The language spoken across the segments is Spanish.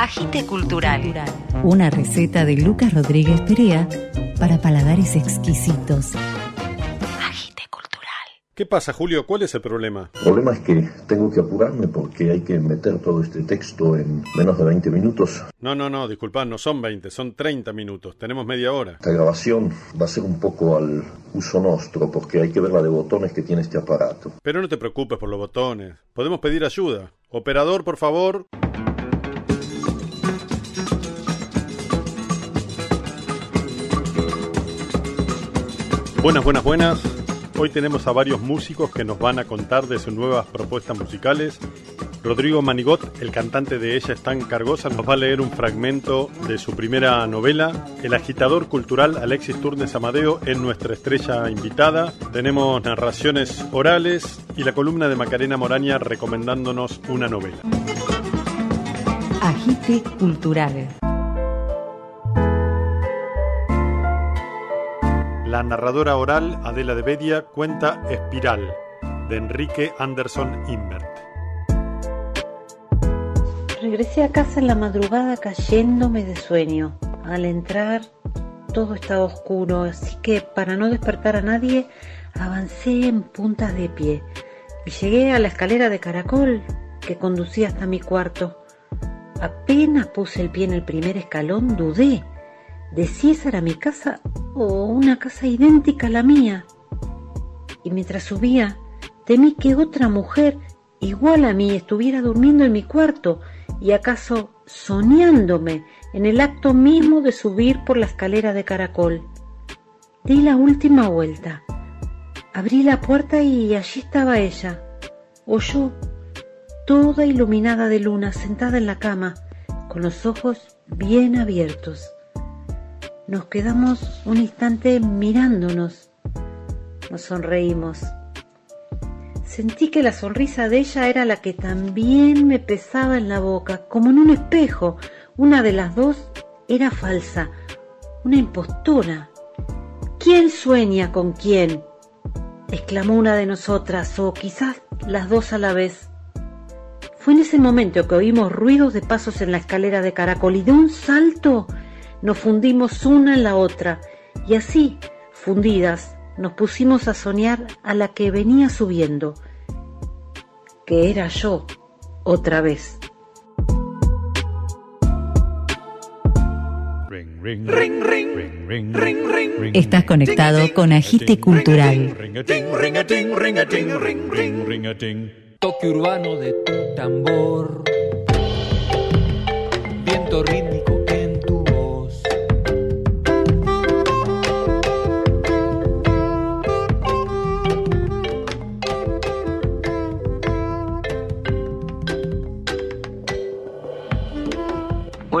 Agite Cultural. Una receta de Lucas Rodríguez Perea para paladares exquisitos. Agite Cultural. ¿Qué pasa, Julio? ¿Cuál es el problema? El problema es que tengo que apurarme porque hay que meter todo este texto en menos de 20 minutos. No, no, no, disculpad, no son 20, son 30 minutos. Tenemos media hora. Esta grabación va a ser un poco al uso nostro porque hay que ver la de botones que tiene este aparato. Pero no te preocupes por los botones. Podemos pedir ayuda. Operador, por favor. Buenas, buenas, buenas. Hoy tenemos a varios músicos que nos van a contar de sus nuevas propuestas musicales. Rodrigo Manigot, el cantante de Ella es tan cargosa, nos va a leer un fragmento de su primera novela. El agitador cultural Alexis Turnes Amadeo es nuestra estrella invitada. Tenemos narraciones orales y la columna de Macarena Moraña recomendándonos una novela. Agite Cultural. La narradora oral Adela de Bedia cuenta Espiral, de Enrique Anderson Imbert. Regresé a casa en la madrugada cayéndome de sueño. Al entrar todo estaba oscuro, así que para no despertar a nadie avancé en puntas de pie y llegué a la escalera de caracol que conducía hasta mi cuarto. Apenas puse el pie en el primer escalón, dudé de si esa era mi casa o una casa idéntica a la mía. Y mientras subía, temí que otra mujer igual a mí estuviera durmiendo en mi cuarto y acaso soñándome en el acto mismo de subir por la escalera de caracol. Di la última vuelta. Abrí la puerta y allí estaba ella, o yo, toda iluminada de luna, sentada en la cama, con los ojos bien abiertos. Nos quedamos un instante mirándonos. Nos sonreímos. Sentí que la sonrisa de ella era la que también me pesaba en la boca, como en un espejo. Una de las dos era falsa, una impostora. ¿Quién sueña con quién? exclamó una de nosotras, o quizás las dos a la vez. Fue en ese momento que oímos ruidos de pasos en la escalera de caracol y de un salto nos fundimos una en la otra y así, fundidas, nos pusimos a soñar a la que venía subiendo, que era yo otra vez. Estás conectado con Agite Cultural. Toque urbano de tu tambor, viento rítmico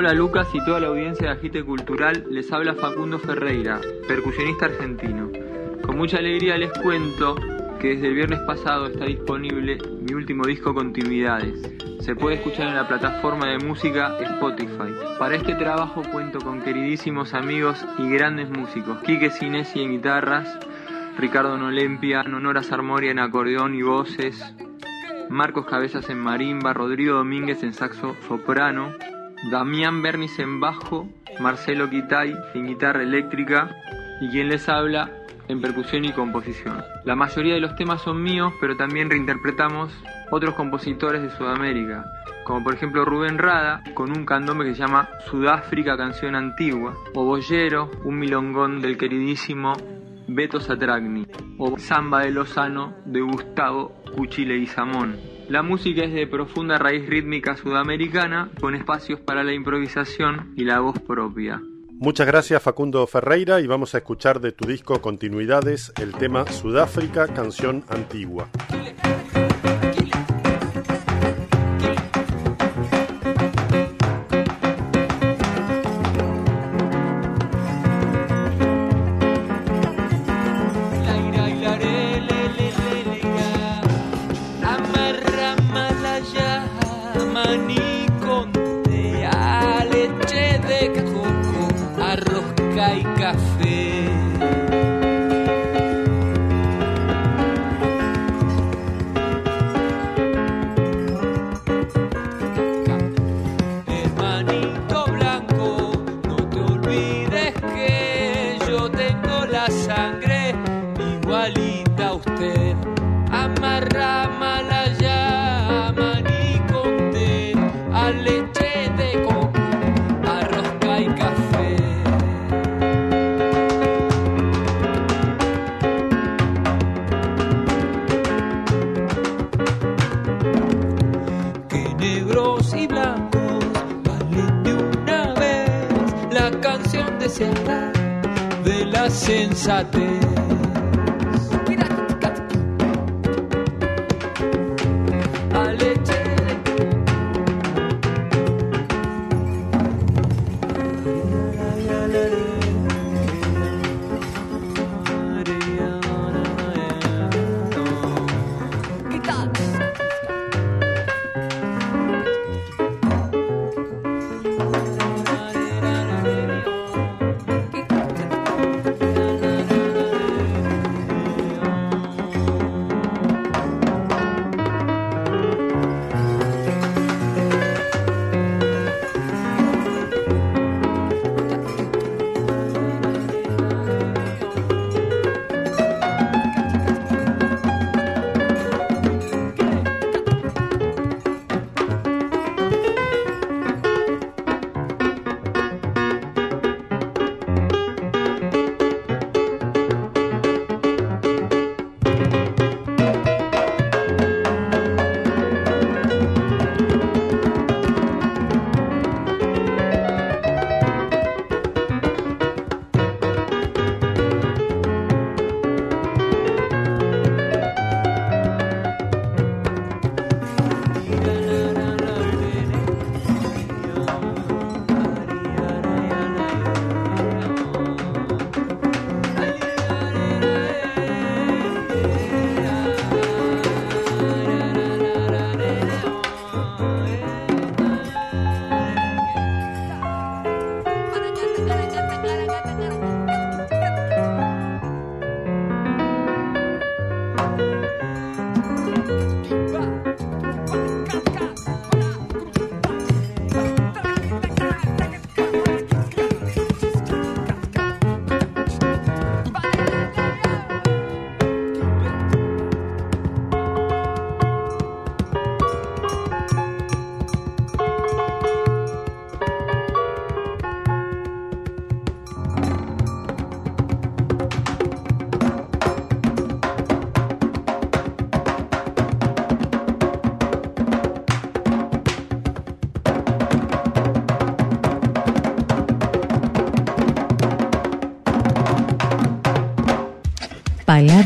Hola Lucas y toda la audiencia de Agite Cultural, les habla Facundo Ferreira, percusionista argentino. Con mucha alegría les cuento que desde el viernes pasado está disponible mi último disco Continuidades. Se puede escuchar en la plataforma de música Spotify. Para este trabajo cuento con queridísimos amigos y grandes músicos. Quique Sinesi en guitarras, Ricardo Nolempia, Nonora Sarmoria en acordeón y voces, Marcos Cabezas en marimba, Rodrigo Domínguez en saxo soprano, Damián Bernis en bajo, Marcelo Quitay en guitarra eléctrica y quien les habla en percusión y composición. La mayoría de los temas son míos, pero también reinterpretamos otros compositores de Sudamérica, como por ejemplo Rubén Rada con un candombe que se llama Sudáfrica Canción Antigua, o Boyero, un milongón del queridísimo Beto Satragni, o Samba de Lozano de Gustavo Cuchile y Samón. La música es de profunda raíz rítmica sudamericana, con espacios para la improvisación y la voz propia. Muchas gracias Facundo Ferreira y vamos a escuchar de tu disco Continuidades el tema Sudáfrica, canción antigua. Arroz y café. De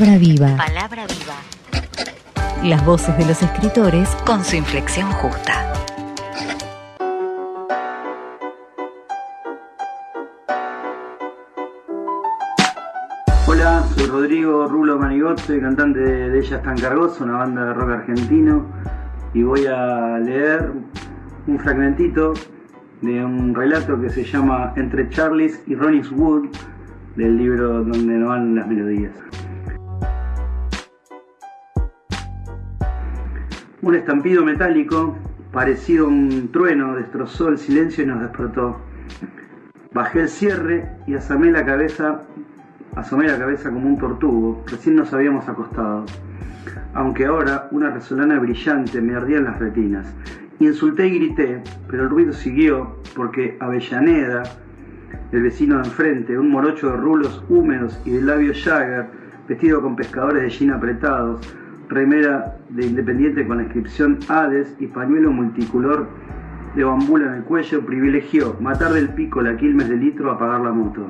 Palabra viva. Palabra viva. Las voces de los escritores Con su inflexión justa. Hola, soy Rodrigo Rulo Manigot, soy cantante de Ella es tan cargoso, una banda de rock argentino, y voy a leer un fragmentito de un relato que se llama Entre Charles y Ronnie's Wood, del libro donde no van las melodías. Un estampido metálico, parecido a un trueno, destrozó el silencio y nos despertó. Bajé el cierre y asomé la cabeza, asomé la cabeza como un tortugo. Recién nos habíamos acostado. Aunque ahora una resolana brillante me ardía en las retinas. Insulté y grité, pero el ruido siguió porque Avellaneda, el vecino de enfrente, un morocho de rulos húmedos y de labios Jagger, vestido con pescadores de jean apretados, remera de Independiente con inscripción Hades y pañuelo multicolor de bambula en el cuello, privilegió matar del pico la Quilmes de litro a pagar la moto.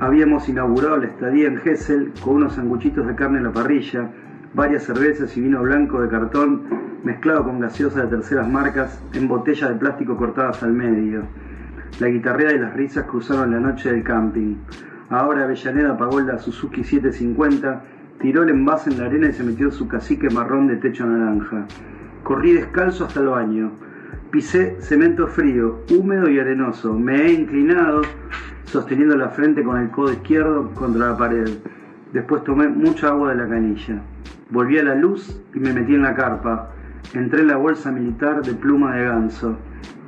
Habíamos inaugurado la estadía en Gessel con unos sanguchitos de carne en la parrilla, varias cervezas y vino blanco de cartón mezclado con gaseosa de terceras marcas en botellas de plástico cortadas al medio. La guitarrea y las risas cruzaron la noche del camping. Ahora Avellaneda pagó la Suzuki 750 tiró el envase en la arena y se metió su cacique marrón de techo naranja. Corrí descalzo hasta el baño. Pisé cemento frío, húmedo y arenoso. Me he inclinado, sosteniendo la frente con el codo izquierdo contra la pared. Después tomé mucha agua de la canilla. Volví a la luz y me metí en la carpa. Entré en la bolsa militar de pluma de ganso.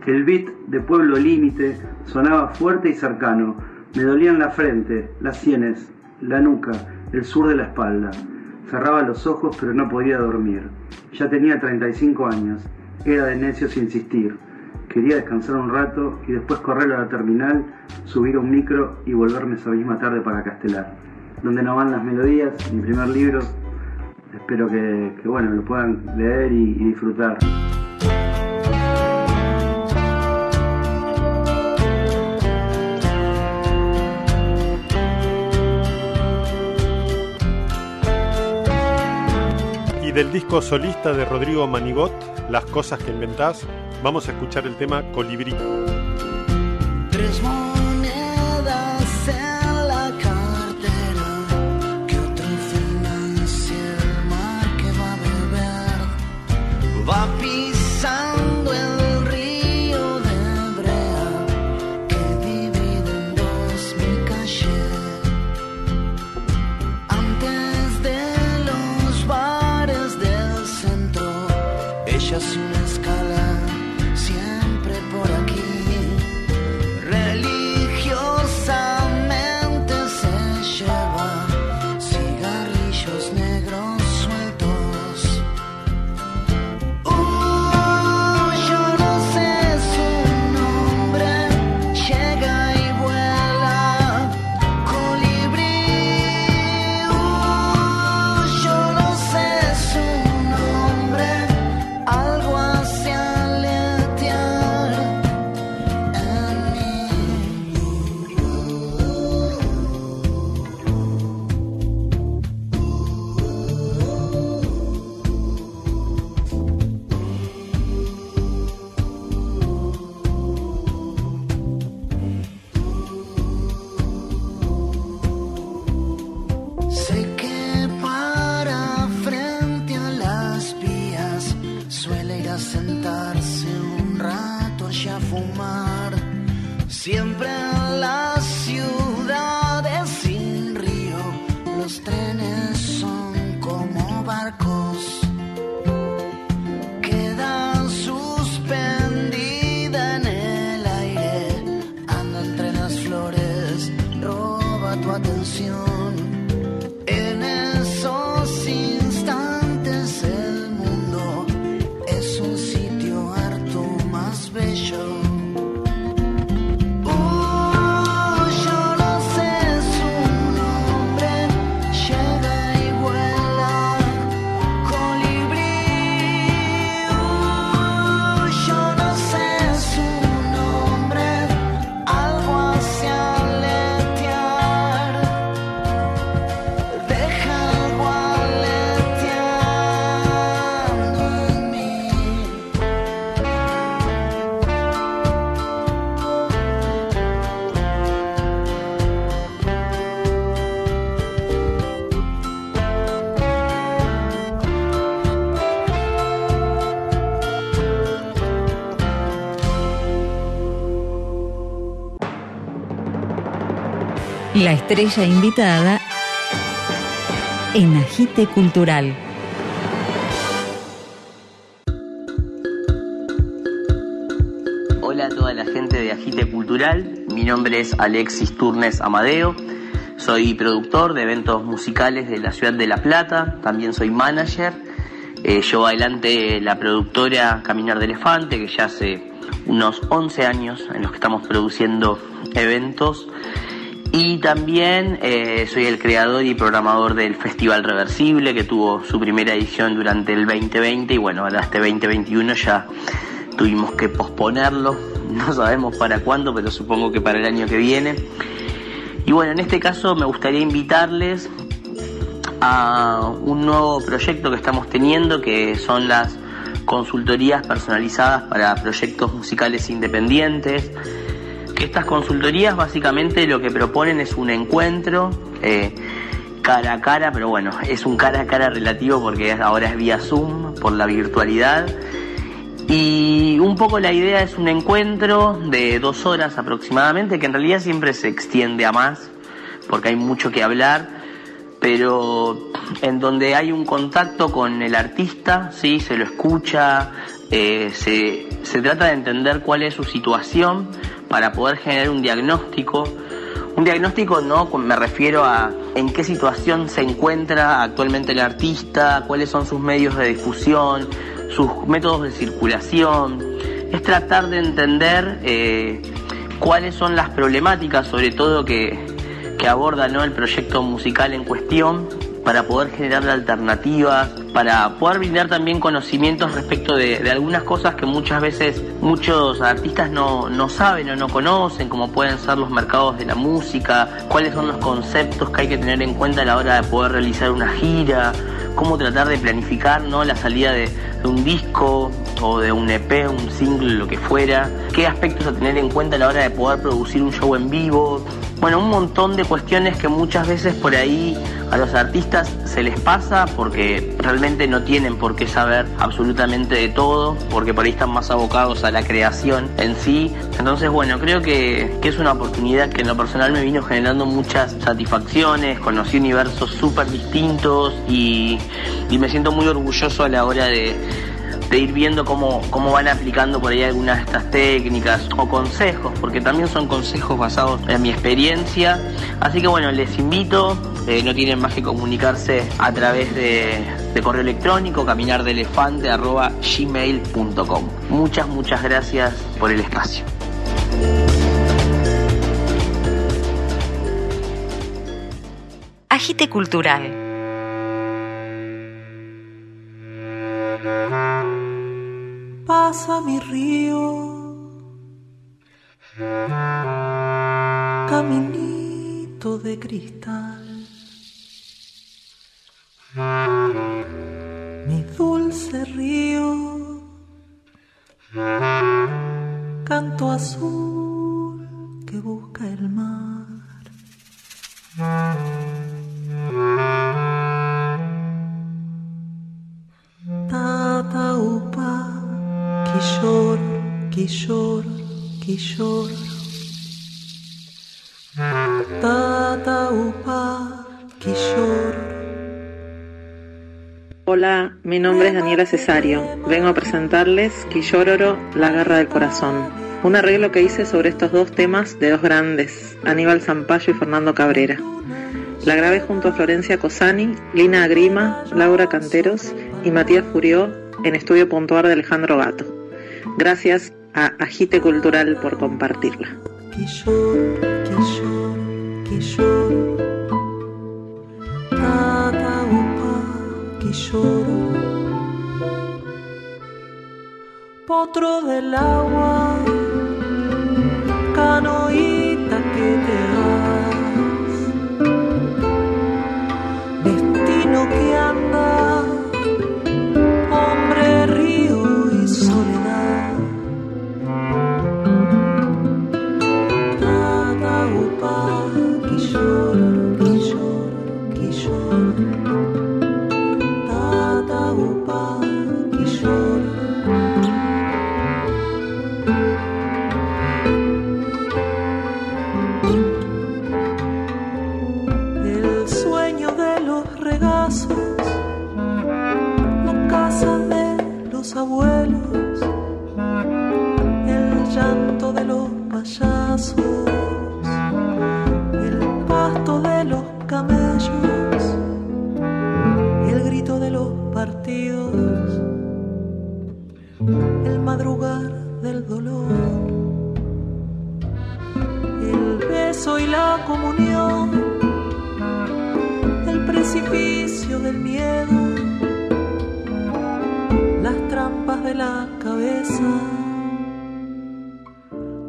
El beat de Pueblo Límite sonaba fuerte y cercano. Me dolían la frente, las sienes, la nuca el sur de la espalda. Cerraba los ojos pero no podía dormir. Ya tenía 35 años. Era de necios insistir. Quería descansar un rato y después correr a la terminal, subir un micro y volverme esa misma tarde para Castelar. Donde no van las melodías, mi primer libro. Espero que, bueno, lo puedan leer y disfrutar. Y del disco solista de Rodrigo Manigot, Las cosas que inventás, vamos a escuchar el tema Colibrí. La estrella invitada en Agite Cultural. Hola a toda la gente de Agite Cultural, mi nombre es Alexis Turnes Amadeo, soy productor de eventos musicales de la ciudad de La Plata, también soy manager, eh, llevo adelante la productora Caminar de Elefante, que ya hace unos 11 años en los que estamos produciendo eventos, y también eh, soy el creador y programador del Festival Reversible, que tuvo su primera edición durante el 2020, y bueno, ahora este 2021 ya tuvimos que posponerlo, no sabemos para cuándo, pero supongo que para el año que viene. Y bueno, en este caso me gustaría invitarles a un nuevo proyecto que estamos teniendo, que son las consultorías personalizadas para proyectos musicales independientes. Estas consultorías básicamente lo que proponen es un encuentro eh, cara a cara, pero bueno, es un cara a cara relativo porque ahora es vía Zoom, por la virtualidad. Y un poco la idea es un encuentro de dos horas aproximadamente, que en realidad siempre se extiende a más, porque hay mucho que hablar, pero en donde hay un contacto con el artista, sí, se lo escucha, eh, se, se trata de entender cuál es su situación para poder generar un diagnóstico. Un diagnóstico no me refiero a en qué situación se encuentra actualmente el artista, cuáles son sus medios de difusión, sus métodos de circulación. Es tratar de entender eh, cuáles son las problemáticas, sobre todo que, que aborda ¿no? el proyecto musical en cuestión, para poder generar alternativas, para poder brindar también conocimientos respecto de, algunas cosas que muchas veces muchos artistas no, no saben o no conocen, como pueden ser los mercados de la música, cuáles son los conceptos que hay que tener en cuenta a la hora de poder realizar una gira, cómo tratar de planificar ¿no? la salida de, de un disco o de un EP, un single, lo que fuera, qué aspectos a tener en cuenta a la hora de poder producir un show en vivo, bueno, un montón de cuestiones que muchas veces por ahí a los artistas se les pasa porque realmente no tienen por qué saber absolutamente de todo, porque por ahí están más abocados a la creación en sí. Entonces, bueno, creo que, que es una oportunidad que en lo personal me vino generando muchas satisfacciones, conocí universos súper distintos y, y me siento muy orgulloso a la hora de de ir viendo cómo, cómo van aplicando por ahí algunas de estas técnicas o consejos, porque también son consejos basados en mi experiencia. Así que bueno, les invito, eh, no tienen más que comunicarse a través de, correo electrónico caminardelefante.gmail.com. Muchas, muchas gracias por el espacio. Agite Cultural. Pasa mi río, caminito de cristal. Mi dulce río, canto azul que busca el mar. Quillor, quillor. Tataupa, quillor. Hola, mi nombre es Daniela Cesario. Vengo a presentarles Quillororo, La Garra del Corazón. Un arreglo que hice sobre estos dos temas de dos grandes, Aníbal Zampayo y Fernando Cabrera. La grabé junto a Florencia Cosani, Lina Agrima, Laura Canteros y Matías Furió en Estudio Puntuar de Alejandro Gato. Gracias a Agite Cultural por compartirla. Potro del agua, canoita el beso y la comunión el precipicio del miedo, las trampas de la cabeza,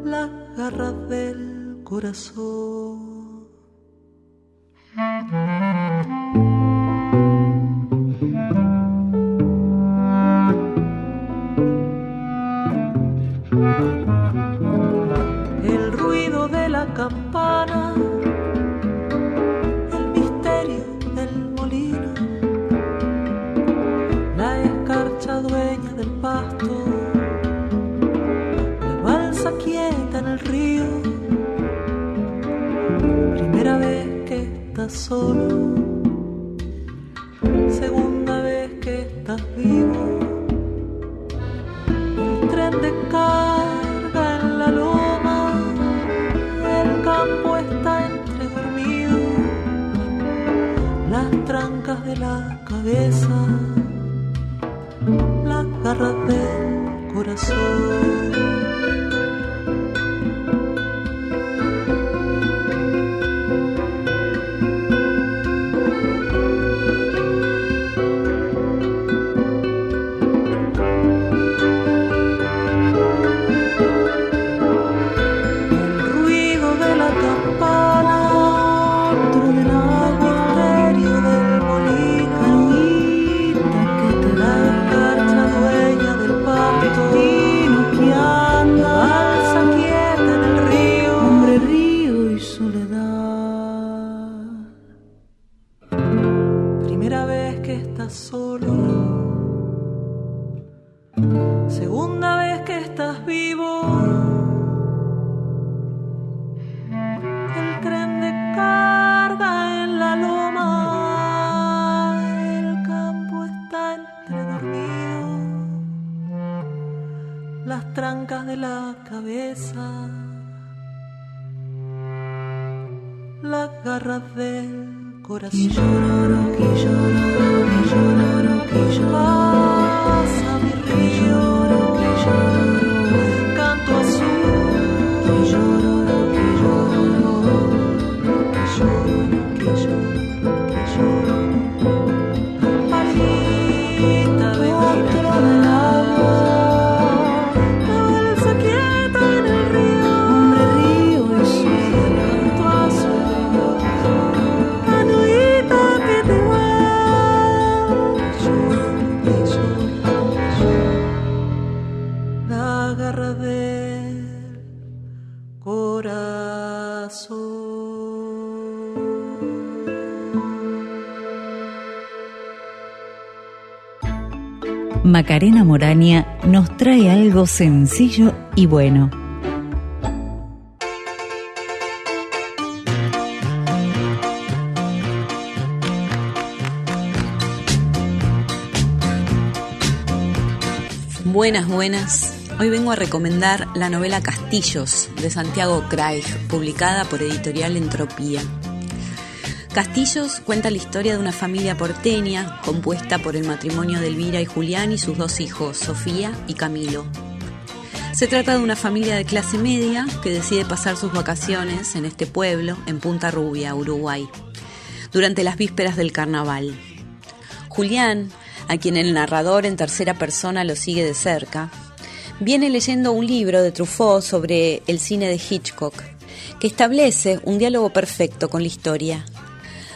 las garras del corazón. De carga en la loma, el campo está entre dormido las trancas de la cabeza, las garras del corazón. estás solo. Segunda vez que estás vivo. El tren de carga en la loma. El campo está entre dormido. Las trancas de la cabeza. Las garras del corazón. Macarena Morania nos trae algo sencillo y bueno. Buenas, buenas. Hoy vengo a recomendar la novela Castillos de Santiago Craig, publicada por Editorial Entropía. Castillos cuenta la historia de una familia porteña compuesta por el matrimonio de Elvira y Julián y sus dos hijos, Sofía y Camilo. Se trata de una familia de clase media que decide pasar sus vacaciones en este pueblo, en Punta Rubia, Uruguay, durante las vísperas del carnaval. Julián, a quien el narrador en tercera persona lo sigue de cerca, viene leyendo un libro de Truffaut sobre el cine de Hitchcock, que establece un diálogo perfecto con la historia,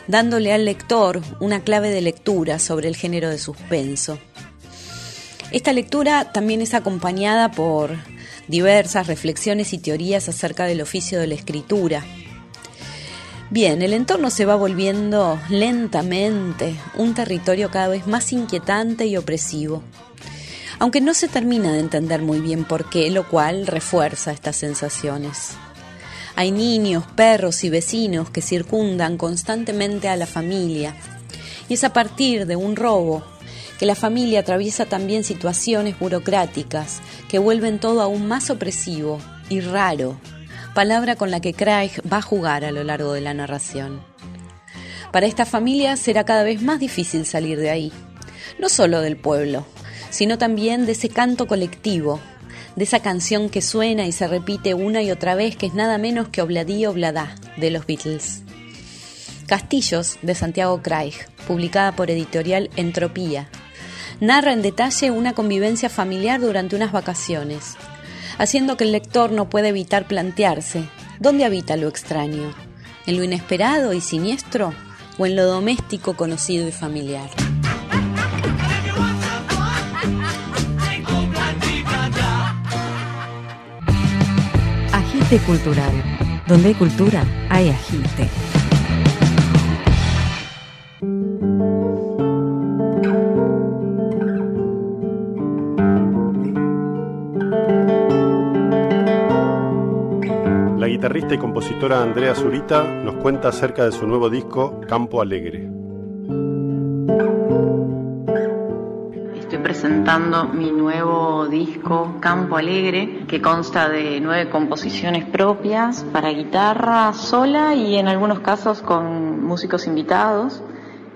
dándole al lector una clave de lectura sobre el género de suspenso. Esta lectura también es acompañada por diversas reflexiones y teorías acerca del oficio de la escritura. Bien, el entorno se va volviendo lentamente un territorio cada vez más inquietante y opresivo, aunque no se termina de entender muy bien por qué, lo cual refuerza estas sensaciones. Hay niños, perros y vecinos que circundan constantemente a la familia, y es a partir de un robo que la familia atraviesa también situaciones burocráticas que vuelven todo aún más opresivo y raro, palabra con la que Craig va a jugar a lo largo de la narración. Para esta familia será cada vez más difícil salir de ahí, no solo del pueblo, sino también de ese canto colectivo, de esa canción que suena y se repite una y otra vez, que es nada menos que Obladí Obladá de los Beatles. Castillos de Santiago Craig, publicada por editorial Entropía, narra en detalle una convivencia familiar durante unas vacaciones, haciendo que el lector no pueda evitar plantearse dónde habita lo extraño, en lo inesperado y siniestro o en lo doméstico conocido y familiar. Cultural. Donde hay cultura, hay agite. La guitarrista y compositora Andrea Zurita nos cuenta acerca de su nuevo disco Campo Alegre. Presentando mi nuevo disco Campo Alegre, que consta de nueve composiciones propias para guitarra sola y en algunos casos con músicos invitados.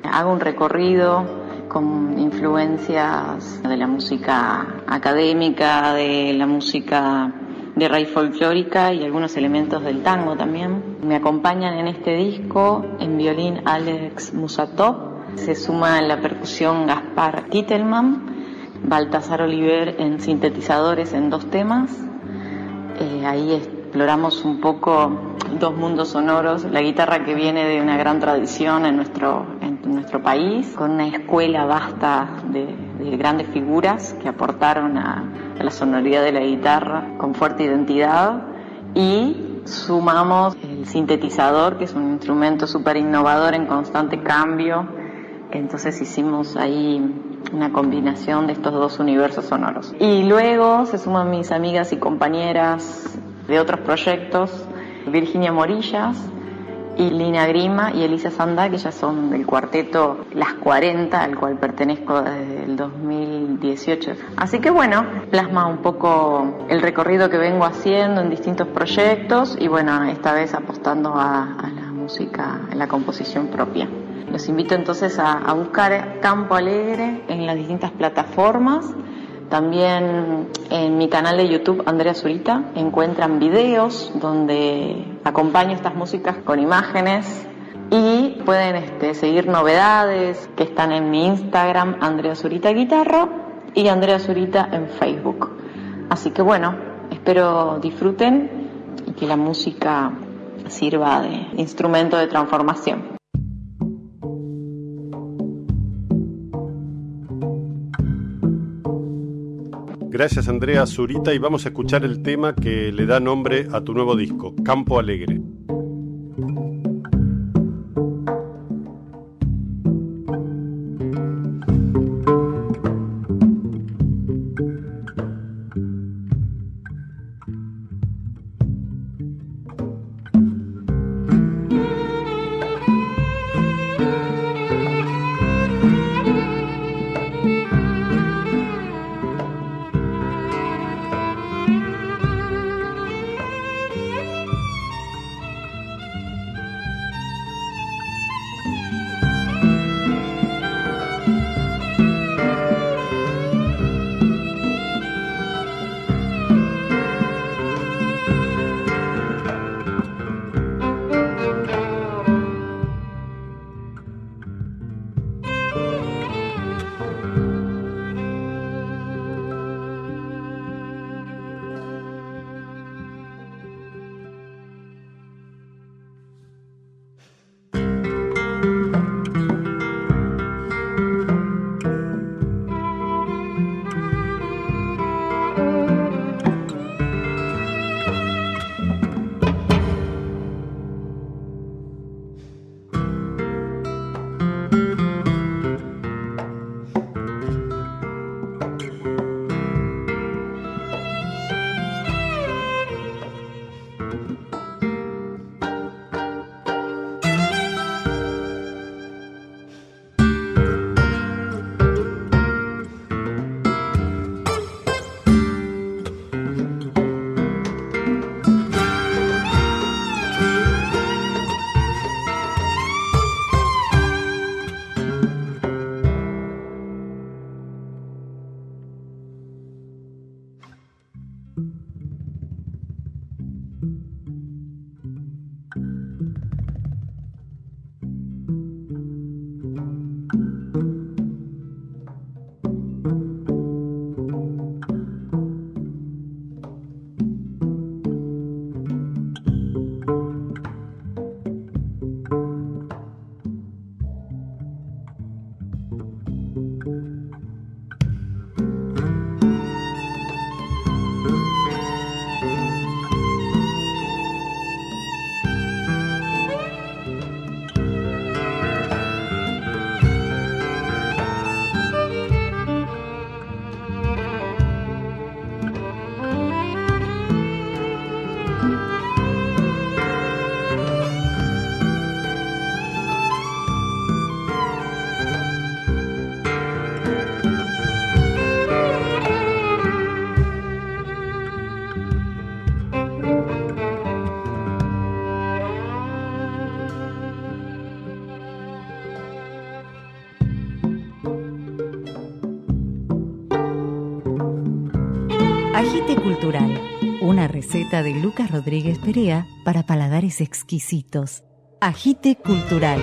Hago un recorrido con influencias de la música académica, de la música de raíz folclórica y algunos elementos del tango también. Me acompañan en este disco en violín Alex Musatov, se suma la percusión Gaspar Titelman, Baltasar Oliver en sintetizadores en dos temas. Eh, ahí exploramos un poco dos mundos sonoros, la guitarra que viene de una gran tradición en nuestro, en nuestro país, con una escuela vasta de, de grandes figuras que aportaron a, a la sonoridad de la guitarra con fuerte identidad y sumamos el sintetizador, que es un instrumento súper innovador en constante cambio. Entonces hicimos ahí una combinación de estos dos universos sonoros. Y luego se suman mis amigas y compañeras de otros proyectos, Virginia Morillas, y Lina Grima y Elisa Sanda, que ya son del cuarteto Las 40, al cual pertenezco desde el 2018. Así que bueno, plasma un poco el recorrido que vengo haciendo en distintos proyectos y bueno, esta vez apostando a, a la música, en la composición propia. Los invito entonces a, buscar Campo Alegre en las distintas plataformas. También en mi canal de YouTube Andrea Zurita encuentran videos donde acompaño estas músicas con imágenes y pueden este, seguir novedades que están en mi Instagram Andrea Zurita Guitarra y Andrea Zurita en Facebook. Así que bueno, espero disfruten y que la música sirva de instrumento de transformación. Gracias Andrea Zurita y vamos a escuchar el tema que le da nombre a tu nuevo disco, Campo Alegre. Agite Una receta de Lucas Rodríguez Perea para paladares exquisitos. Agite Cultural.